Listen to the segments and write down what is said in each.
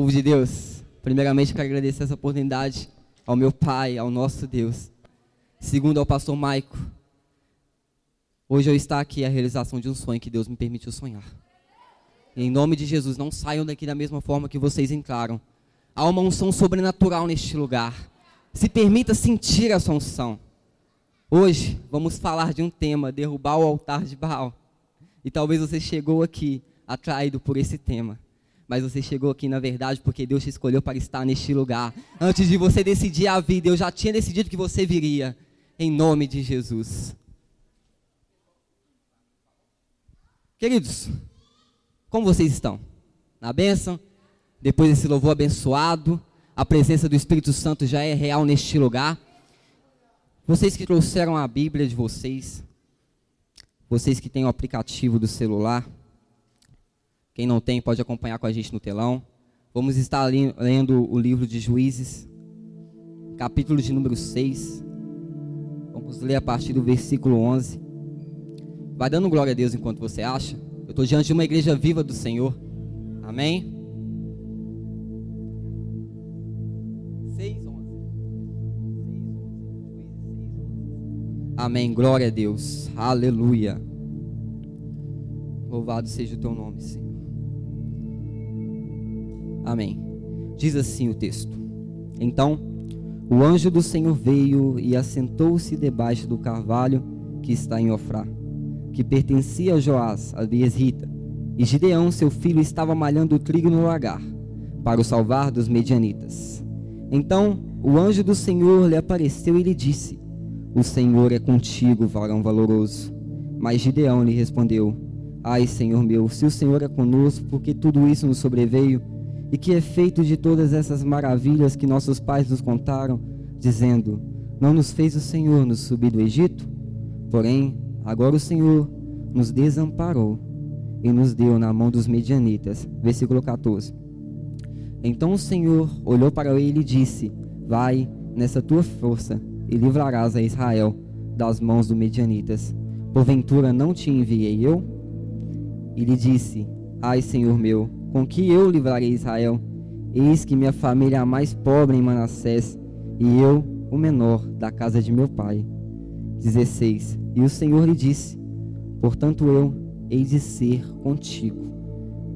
Povo de Deus, primeiramente quero agradecer essa oportunidade ao meu Pai, ao nosso Deus. Segundo ao pastor Maico. Hoje eu estou aqui é a realização de um sonho que Deus me permitiu sonhar. Em nome de Jesus, não saiam daqui da mesma forma que vocês entraram. Há uma unção sobrenatural neste lugar. Se permita sentir essa unção. Hoje vamos falar de um tema, derrubar o altar de Baal. E talvez você chegou aqui atraído por esse tema mas você chegou aqui na verdade porque Deus te escolheu para estar neste lugar. Antes de você decidir a vida, eu já tinha decidido que você viria, em nome de Jesus. Queridos, como vocês estão? Na bênção? Depois desse louvor abençoado, a presença do Espírito Santo já é real neste lugar. Vocês que trouxeram a Bíblia de vocês, vocês que têm o aplicativo do celular, quem não tem pode acompanhar com a gente no telão. Vamos estar lendo o livro de Juízes, capítulo de número 6. Vamos ler a partir do versículo 11. Vai dando glória a Deus enquanto você acha. Eu estou diante de uma igreja viva do Senhor. Amém? 6, 11. Amém. Glória a Deus. Aleluia. Louvado seja o teu nome, Senhor. Amém. Diz assim o texto: Então o anjo do Senhor veio e assentou-se debaixo do carvalho que está em Ofrá, que pertencia a Joás, a Biesrita. E Gideão, seu filho, estava malhando trigo no lagar, para o salvar dos medianitas. Então o anjo do Senhor lhe apareceu e lhe disse: O Senhor é contigo, varão valoroso. Mas Gideão lhe respondeu: Ai, Senhor meu, se o Senhor é conosco, porque tudo isso nos sobreveio? E que é feito de todas essas maravilhas que nossos pais nos contaram, dizendo: Não nos fez o Senhor nos subir do Egito? Porém, agora o Senhor nos desamparou e nos deu na mão dos medianitas. Versículo 14. Então o Senhor olhou para ele e disse: Vai nessa tua força e livrarás a Israel das mãos dos medianitas. Porventura não te enviei eu? E lhe disse: Ai, Senhor meu, com que eu livrarei Israel? Eis que minha família é a mais pobre em Manassés, e eu, o menor da casa de meu pai. 16. E o Senhor lhe disse: Portanto eu hei de ser contigo.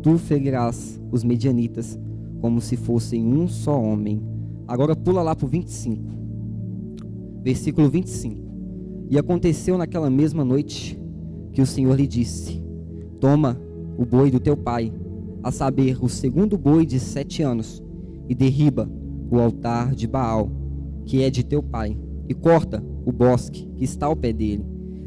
Tu ferirás os medianitas como se fossem um só homem. Agora pula lá para o 25. Versículo 25. E aconteceu naquela mesma noite que o Senhor lhe disse: Toma o boi do teu pai a saber, o segundo boi de sete anos, e derriba o altar de Baal, que é de teu pai, e corta o bosque que está ao pé dele,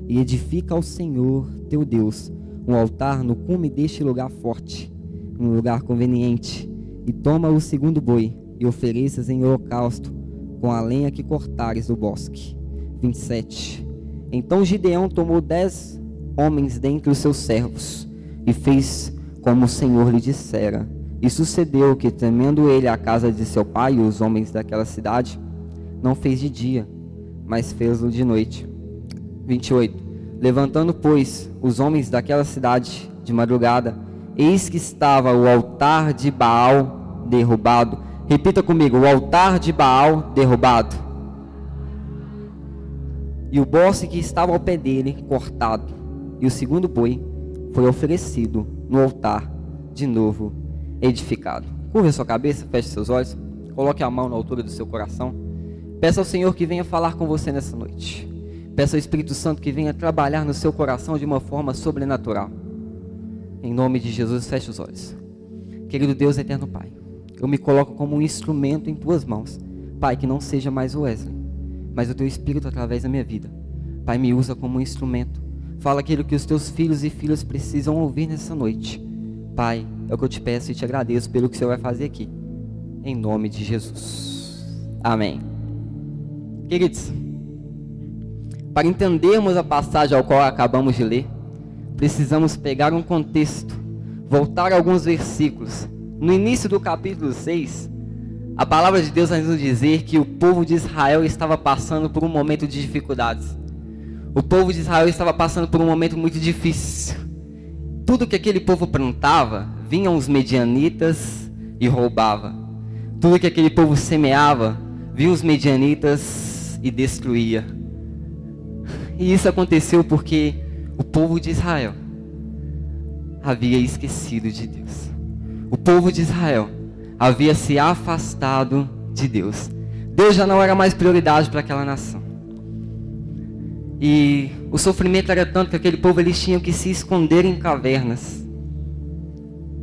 e edifica ao Senhor teu Deus um altar no cume deste lugar forte, um lugar conveniente, e toma o segundo boi, e ofereças em holocausto com a lenha que cortares do bosque. 27. Então Gideão tomou dez homens dentre os seus servos, e fez como o Senhor lhe dissera. E sucedeu que, temendo ele a casa de seu pai e os homens daquela cidade, não fez de dia, mas fez-o de noite. 28. Levantando, pois, os homens daquela cidade de madrugada, eis que estava o altar de Baal derrubado. Repita comigo: o altar de Baal derrubado. E o bosque que estava ao pé dele cortado. E o segundo boi foi oferecido no altar de novo edificado. Curva sua cabeça, feche seus olhos, coloque a mão na altura do seu coração. Peça ao Senhor que venha falar com você nessa noite. Peça ao Espírito Santo que venha trabalhar no seu coração de uma forma sobrenatural. Em nome de Jesus, feche os olhos. Querido Deus eterno Pai, eu me coloco como um instrumento em tuas mãos. Pai, que não seja mais o Wesley, mas o teu Espírito através da minha vida. Pai, me usa como um instrumento Fala aquilo que os teus filhos e filhas precisam ouvir nessa noite. Pai, é o que eu te peço e te agradeço pelo que o Senhor vai fazer aqui. Em nome de Jesus. Amém. Queridos, para entendermos a passagem ao qual acabamos de ler, precisamos pegar um contexto, voltar a alguns versículos. No início do capítulo 6, a palavra de Deus vai nos dizer que o povo de Israel estava passando por um momento de dificuldades. O povo de Israel estava passando por um momento muito difícil. Tudo que aquele povo plantava, vinham os medianitas, e roubava. Tudo que aquele povo semeava, viu os medianitas e destruía. E isso aconteceu porque o povo de Israel havia esquecido de Deus. O povo de Israel havia se afastado de Deus. Deus já não era mais prioridade para aquela nação. E o sofrimento era tanto que aquele povo eles tinham que se esconder em cavernas.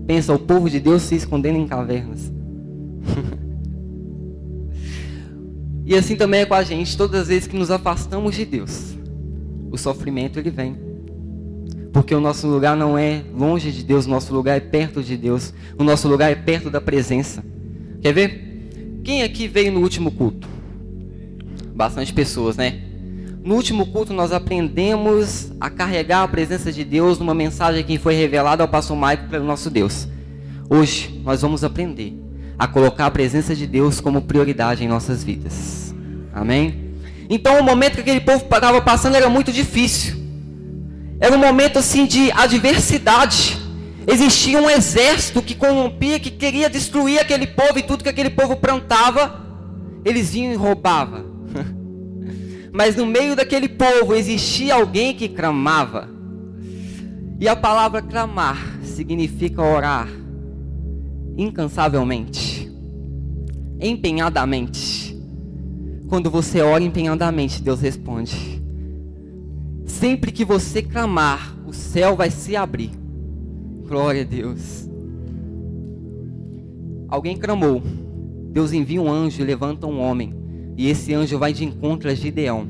Pensa, o povo de Deus se escondendo em cavernas. e assim também é com a gente, todas as vezes que nos afastamos de Deus, o sofrimento ele vem. Porque o nosso lugar não é longe de Deus, o nosso lugar é perto de Deus, o nosso lugar é perto da presença. Quer ver? Quem aqui veio no último culto? Bastante pessoas, né? No último culto nós aprendemos a carregar a presença de Deus numa mensagem que foi revelada ao pastor Maico pelo nosso Deus. Hoje nós vamos aprender a colocar a presença de Deus como prioridade em nossas vidas. Amém? Então o momento que aquele povo estava passando era muito difícil. Era um momento assim de adversidade. Existia um exército que corrompia, que queria destruir aquele povo e tudo que aquele povo plantava, eles vinham e roubavam. Mas no meio daquele povo existia alguém que clamava. E a palavra clamar significa orar incansavelmente, empenhadamente. Quando você ora empenhadamente, Deus responde. Sempre que você clamar, o céu vai se abrir. Glória a Deus. Alguém clamou. Deus envia um anjo e levanta um homem e esse anjo vai de encontro a Gideão.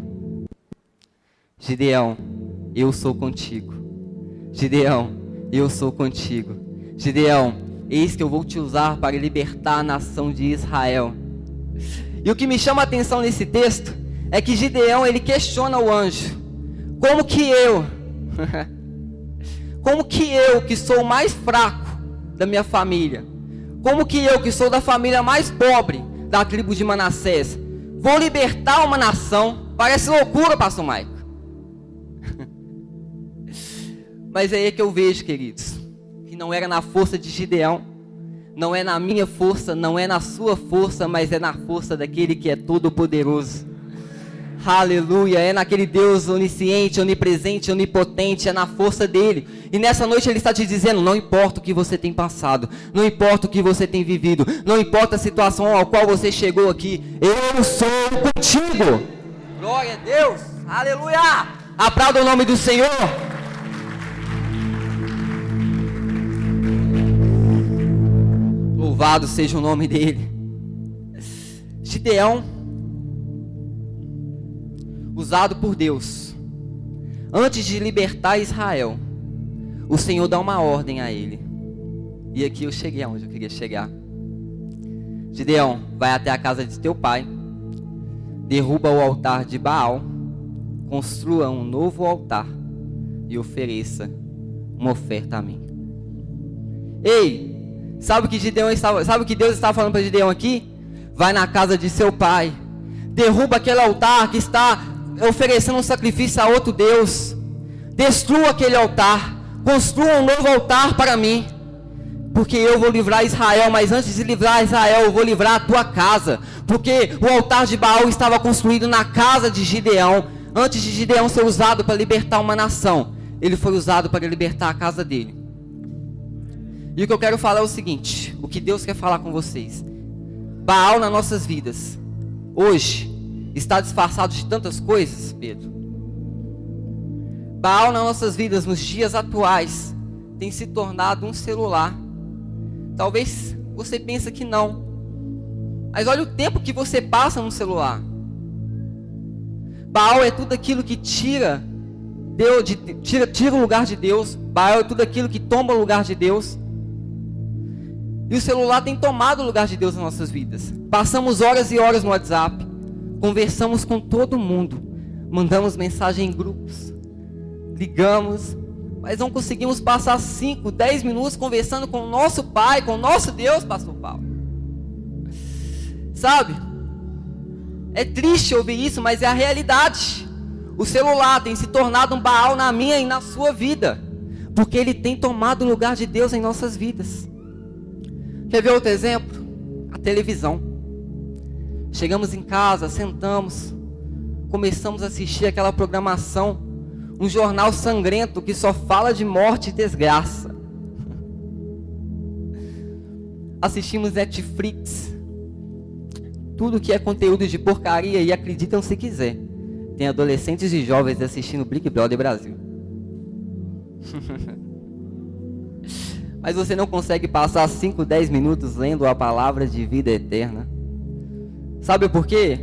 Gideão, eu sou contigo. Gideão, eu sou contigo. Gideão, eis que eu vou te usar para libertar a nação de Israel. E o que me chama a atenção nesse texto é que Gideão ele questiona o anjo: como que eu, como que eu que sou o mais fraco da minha família, como que eu que sou da família mais pobre da tribo de Manassés, Vou libertar uma nação. Parece loucura, pastor Maico. Mas é aí que eu vejo, queridos, que não era na força de Gideão, não é na minha força, não é na sua força, mas é na força daquele que é todo poderoso. Aleluia, é naquele Deus onisciente, onipresente, onipotente, é na força dele. E nessa noite ele está te dizendo: não importa o que você tem passado, não importa o que você tem vivido, não importa a situação ao qual você chegou aqui, eu sou contigo. Glória a Deus, aleluia. Aplauda o nome do Senhor. Louvado seja o nome dele. Gideão usado por Deus, antes de libertar Israel, o Senhor dá uma ordem a ele. E aqui eu cheguei aonde eu queria chegar. Gideão, vai até a casa de teu pai, derruba o altar de Baal, construa um novo altar e ofereça uma oferta a mim. Ei, sabe o que Gideão estava, sabe o que Deus estava falando para Gideão aqui? Vai na casa de seu pai, derruba aquele altar que está oferecendo um sacrifício a outro Deus. Destrua aquele altar. Construa um novo altar para mim. Porque eu vou livrar Israel, mas antes de livrar Israel, eu vou livrar a tua casa. Porque o altar de Baal estava construído na casa de Gideão. Antes de Gideão ser usado para libertar uma nação, ele foi usado para libertar a casa dele. E o que eu quero falar é o seguinte: o que Deus quer falar com vocês. Baal nas nossas vidas, hoje, está disfarçado de tantas coisas, Pedro. Baal nas nossas vidas, nos dias atuais, tem se tornado um celular. Talvez você pense que não. Mas olha o tempo que você passa no celular. Baal é tudo aquilo que tira, Deus, de, tira, tira o lugar de Deus. Baal é tudo aquilo que toma o lugar de Deus. E o celular tem tomado o lugar de Deus nas nossas vidas. Passamos horas e horas no WhatsApp conversamos com todo mundo, mandamos mensagem em grupos, ligamos, mas não conseguimos passar 5, 10 minutos conversando com o nosso Pai, com o nosso Deus, Pastor Paulo. Sabe? É triste ouvir isso, mas é a realidade. O celular tem se tornado um Baal na minha e na sua vida, porque ele tem tomado o lugar de Deus em nossas vidas. Quer ver outro exemplo? A televisão. Chegamos em casa, sentamos, começamos a assistir aquela programação, um jornal sangrento que só fala de morte e desgraça. Assistimos Netflix, tudo que é conteúdo de porcaria e acreditam se quiser. Tem adolescentes e jovens assistindo Big Brother Brasil. Mas você não consegue passar 5, 10 minutos lendo a palavra de vida eterna. Sabe por quê?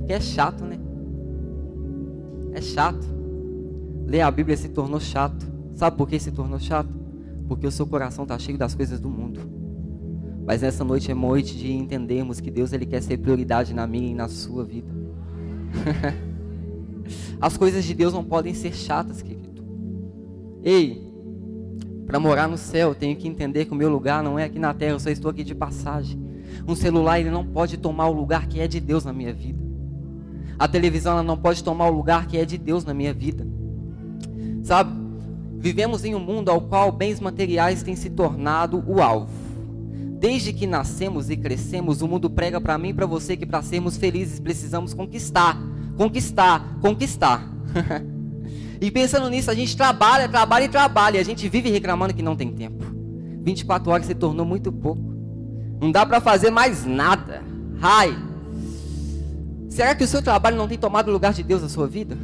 Porque é chato, né? É chato. Ler a Bíblia se tornou chato. Sabe por que se tornou chato? Porque o seu coração está cheio das coisas do mundo. Mas nessa noite é noite de entendermos que Deus ele quer ser prioridade na minha e na sua vida. As coisas de Deus não podem ser chatas, querido. Ei, para morar no céu, eu tenho que entender que o meu lugar não é aqui na terra, eu só estou aqui de passagem. Um celular ele não pode tomar o lugar que é de Deus na minha vida. A televisão ela não pode tomar o lugar que é de Deus na minha vida. Sabe? Vivemos em um mundo ao qual bens materiais têm se tornado o alvo. Desde que nascemos e crescemos, o mundo prega para mim e para você que para sermos felizes precisamos conquistar, conquistar, conquistar. E pensando nisso, a gente trabalha, trabalha e trabalha. E a gente vive reclamando que não tem tempo. 24 horas se tornou muito pouco. Não dá para fazer mais nada. Ai. Será que o seu trabalho não tem tomado o lugar de Deus na sua vida?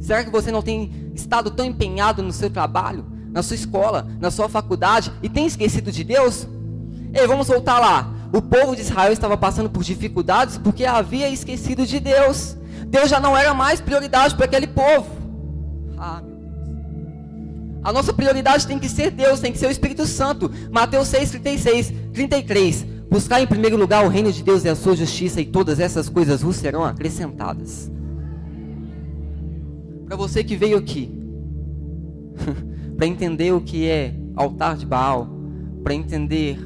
Será que você não tem estado tão empenhado no seu trabalho, na sua escola, na sua faculdade e tem esquecido de Deus? Ei, vamos voltar lá. O povo de Israel estava passando por dificuldades porque havia esquecido de Deus. Deus já não era mais prioridade para aquele povo. Ah, meu. A nossa prioridade tem que ser Deus, tem que ser o Espírito Santo. Mateus 6, 36, 33. Buscar em primeiro lugar o reino de Deus e a sua justiça, e todas essas coisas vos serão acrescentadas. Para você que veio aqui, para entender o que é altar de Baal, para entender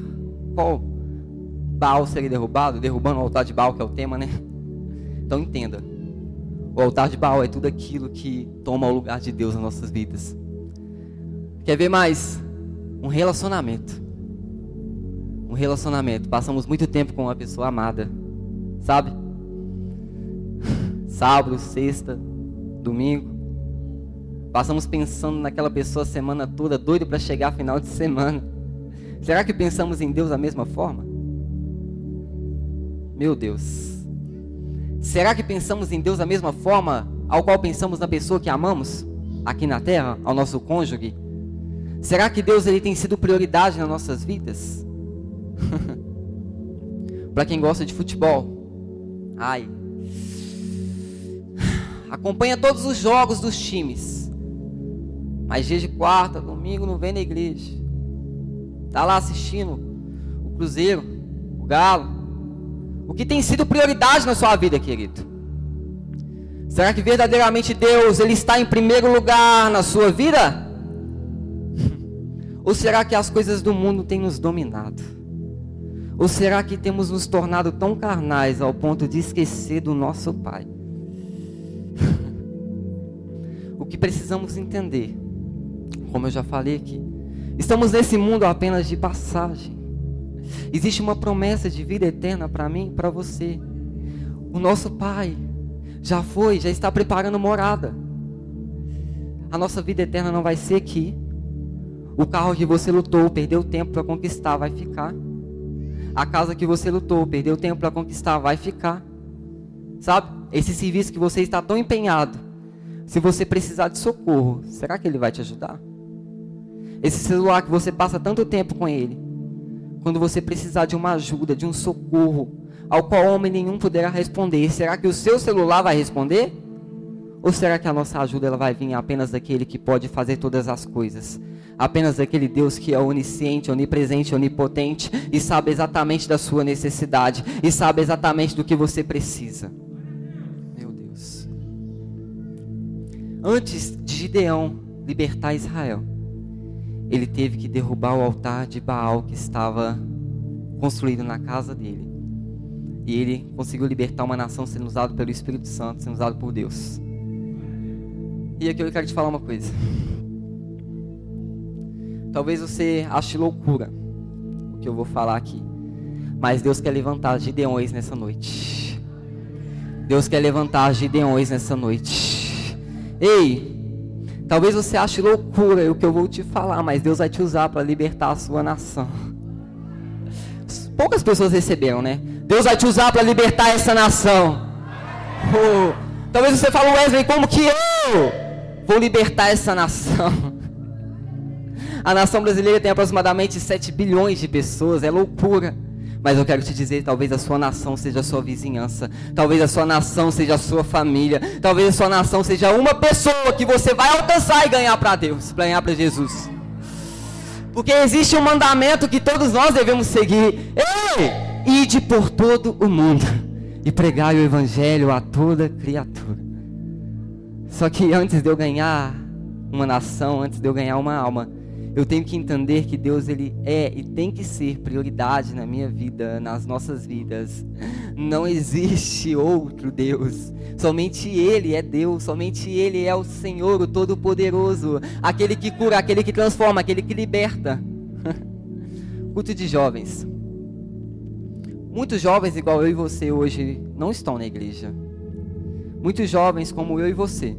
qual Baal seria derrubado, derrubando o altar de Baal, que é o tema, né? Então entenda. O altar de Baal é tudo aquilo que toma o lugar de Deus nas nossas vidas. Quer ver mais? Um relacionamento. Um relacionamento. Passamos muito tempo com uma pessoa amada. Sabe? Sábado, sexta, domingo. Passamos pensando naquela pessoa a semana toda, doido para chegar final de semana. Será que pensamos em Deus da mesma forma? Meu Deus. Será que pensamos em Deus da mesma forma ao qual pensamos na pessoa que amamos aqui na terra, ao nosso cônjuge? Será que Deus ele tem sido prioridade nas nossas vidas? Para quem gosta de futebol, ai, acompanha todos os jogos dos times, mas dia de quarta, domingo não vem na igreja, tá lá assistindo o Cruzeiro, o Galo, o que tem sido prioridade na sua vida, querido? Será que verdadeiramente Deus ele está em primeiro lugar na sua vida? Ou será que as coisas do mundo têm nos dominado? Ou será que temos nos tornado tão carnais ao ponto de esquecer do nosso Pai? o que precisamos entender, como eu já falei aqui, estamos nesse mundo apenas de passagem. Existe uma promessa de vida eterna para mim e para você. O nosso Pai já foi, já está preparando morada. A nossa vida eterna não vai ser aqui. O carro que você lutou, perdeu tempo para conquistar, vai ficar. A casa que você lutou, perdeu tempo para conquistar, vai ficar. Sabe? Esse serviço que você está tão empenhado. Se você precisar de socorro, será que ele vai te ajudar? Esse celular que você passa tanto tempo com ele, quando você precisar de uma ajuda, de um socorro, ao qual homem nenhum poderá responder, será que o seu celular vai responder? Ou será que a nossa ajuda ela vai vir apenas daquele que pode fazer todas as coisas? Apenas daquele Deus que é onisciente, onipresente, onipotente e sabe exatamente da sua necessidade e sabe exatamente do que você precisa. Meu Deus. Antes de Gideão libertar Israel, ele teve que derrubar o altar de Baal que estava construído na casa dele. E ele conseguiu libertar uma nação sendo usado pelo Espírito Santo, sendo usado por Deus. E aqui eu quero te falar uma coisa. Talvez você ache loucura o que eu vou falar aqui. Mas Deus quer levantar Gideões nessa noite. Deus quer levantar Gideões nessa noite. Ei, talvez você ache loucura o que eu vou te falar, mas Deus vai te usar para libertar a sua nação. Poucas pessoas receberam, né? Deus vai te usar para libertar essa nação. Oh, talvez você fale, Wesley, como que eu vou libertar essa nação? A nação brasileira tem aproximadamente 7 bilhões de pessoas, é loucura. Mas eu quero te dizer, talvez a sua nação seja a sua vizinhança, talvez a sua nação seja a sua família, talvez a sua nação seja uma pessoa que você vai alcançar e ganhar para Deus, ganhar para Jesus. Porque existe um mandamento que todos nós devemos seguir. Ei, ide por todo o mundo e pregai o evangelho a toda criatura. Só que antes de eu ganhar uma nação, antes de eu ganhar uma alma, eu tenho que entender que Deus ele é e tem que ser prioridade na minha vida, nas nossas vidas. Não existe outro Deus. Somente ele é Deus, somente ele é o Senhor, o todo-poderoso, aquele que cura, aquele que transforma, aquele que liberta. Culto de jovens. Muitos jovens igual eu e você hoje não estão na igreja. Muitos jovens como eu e você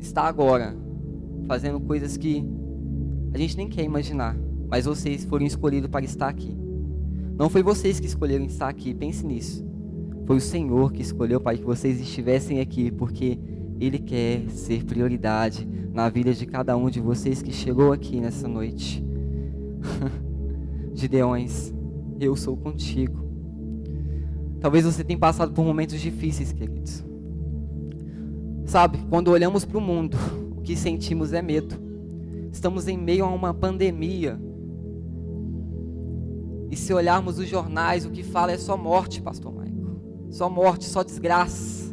está agora fazendo coisas que a gente nem quer imaginar, mas vocês foram escolhidos para estar aqui. Não foi vocês que escolheram estar aqui, pense nisso. Foi o Senhor que escolheu para que vocês estivessem aqui, porque Ele quer ser prioridade na vida de cada um de vocês que chegou aqui nessa noite. Gideões, eu sou contigo. Talvez você tenha passado por momentos difíceis, queridos. Sabe, quando olhamos para o mundo, o que sentimos é medo. Estamos em meio a uma pandemia. E se olharmos os jornais, o que fala é só morte, pastor Maico. Só morte, só desgraça.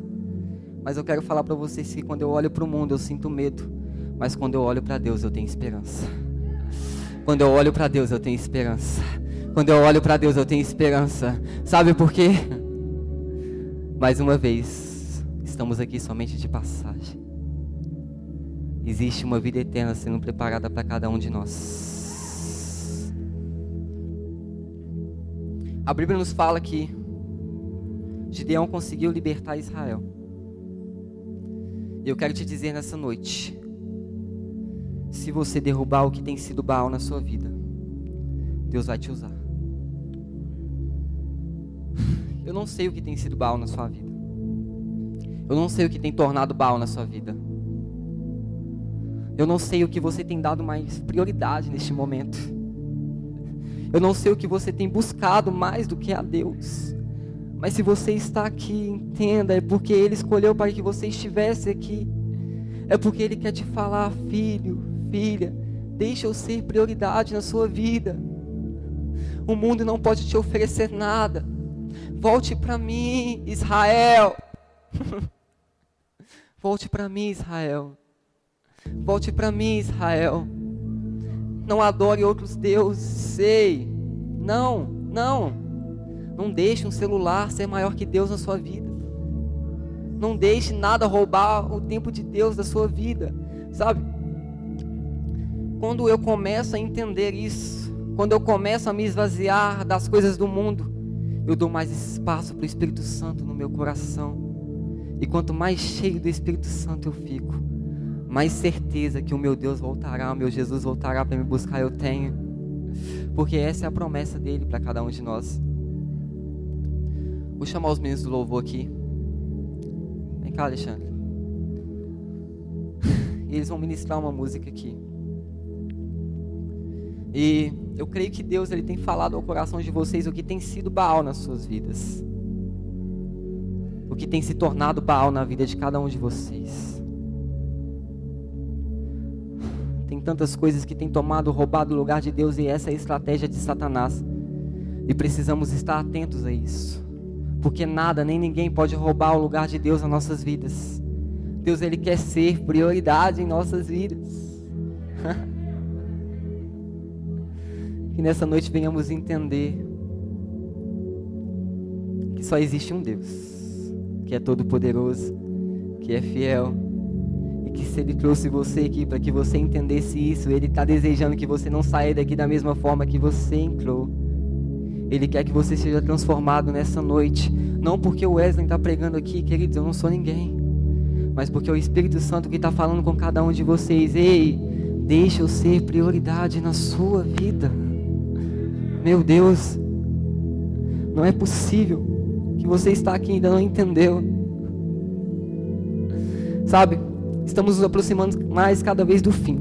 Mas eu quero falar para vocês que quando eu olho para o mundo eu sinto medo, mas quando eu olho para Deus eu tenho esperança. Quando eu olho para Deus eu tenho esperança. Quando eu olho para Deus eu tenho esperança. Sabe por quê? Mais uma vez, estamos aqui somente de passagem. Existe uma vida eterna sendo preparada para cada um de nós. A Bíblia nos fala que Gideão conseguiu libertar Israel. E eu quero te dizer nessa noite: se você derrubar o que tem sido Baal na sua vida, Deus vai te usar. Eu não sei o que tem sido Baal na sua vida. Eu não sei o que tem tornado Baal na sua vida. Eu não sei o que você tem dado mais prioridade neste momento. Eu não sei o que você tem buscado mais do que a Deus. Mas se você está aqui, entenda, é porque Ele escolheu para que você estivesse aqui. É porque Ele quer te falar, filho, filha, deixa eu ser prioridade na sua vida. O mundo não pode te oferecer nada. Volte para mim, Israel. Volte para mim, Israel. Volte para mim, Israel. Não adore outros deuses. Sei. Não, não. Não deixe um celular ser maior que Deus na sua vida. Não deixe nada roubar o tempo de Deus da sua vida. Sabe? Quando eu começo a entender isso, quando eu começo a me esvaziar das coisas do mundo, eu dou mais espaço para o Espírito Santo no meu coração. E quanto mais cheio do Espírito Santo eu fico, mais certeza que o meu Deus voltará, o meu Jesus voltará para me buscar, eu tenho. Porque essa é a promessa dele para cada um de nós. Vou chamar os meninos do louvor aqui. Vem cá, Alexandre. E eles vão ministrar uma música aqui. E eu creio que Deus ele tem falado ao coração de vocês o que tem sido Baal nas suas vidas. O que tem se tornado Baal na vida de cada um de vocês. Tantas coisas que têm tomado, roubado o lugar de Deus e essa é a estratégia de Satanás. E precisamos estar atentos a isso. Porque nada, nem ninguém pode roubar o lugar de Deus nas nossas vidas. Deus ele quer ser prioridade em nossas vidas. que nessa noite venhamos entender que só existe um Deus, que é todo poderoso, que é fiel que se Ele trouxe você aqui para que você entendesse isso, Ele está desejando que você não saia daqui da mesma forma que você entrou. Ele quer que você seja transformado nessa noite. Não porque o Wesley está pregando aqui, queridos, eu não sou ninguém. Mas porque é o Espírito Santo que está falando com cada um de vocês. Ei, deixa eu ser prioridade na sua vida. Meu Deus, não é possível que você está aqui e ainda não entendeu. Sabe, estamos nos aproximando mais cada vez do fim.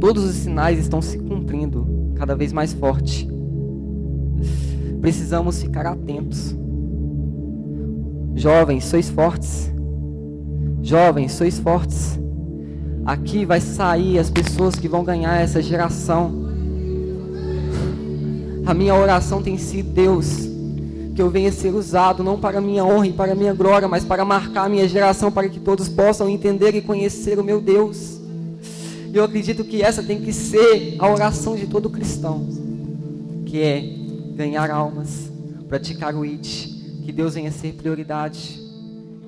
Todos os sinais estão se cumprindo cada vez mais forte. Precisamos ficar atentos. Jovens, sois fortes. Jovens, sois fortes. Aqui vai sair as pessoas que vão ganhar essa geração. A minha oração tem sido, Deus, que eu venha ser usado não para minha honra e para minha glória, mas para marcar a minha geração, para que todos possam entender e conhecer o meu Deus. E eu acredito que essa tem que ser a oração de todo cristão, que é ganhar almas, praticar o IT, que Deus venha ser prioridade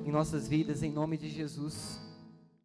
em nossas vidas, em nome de Jesus.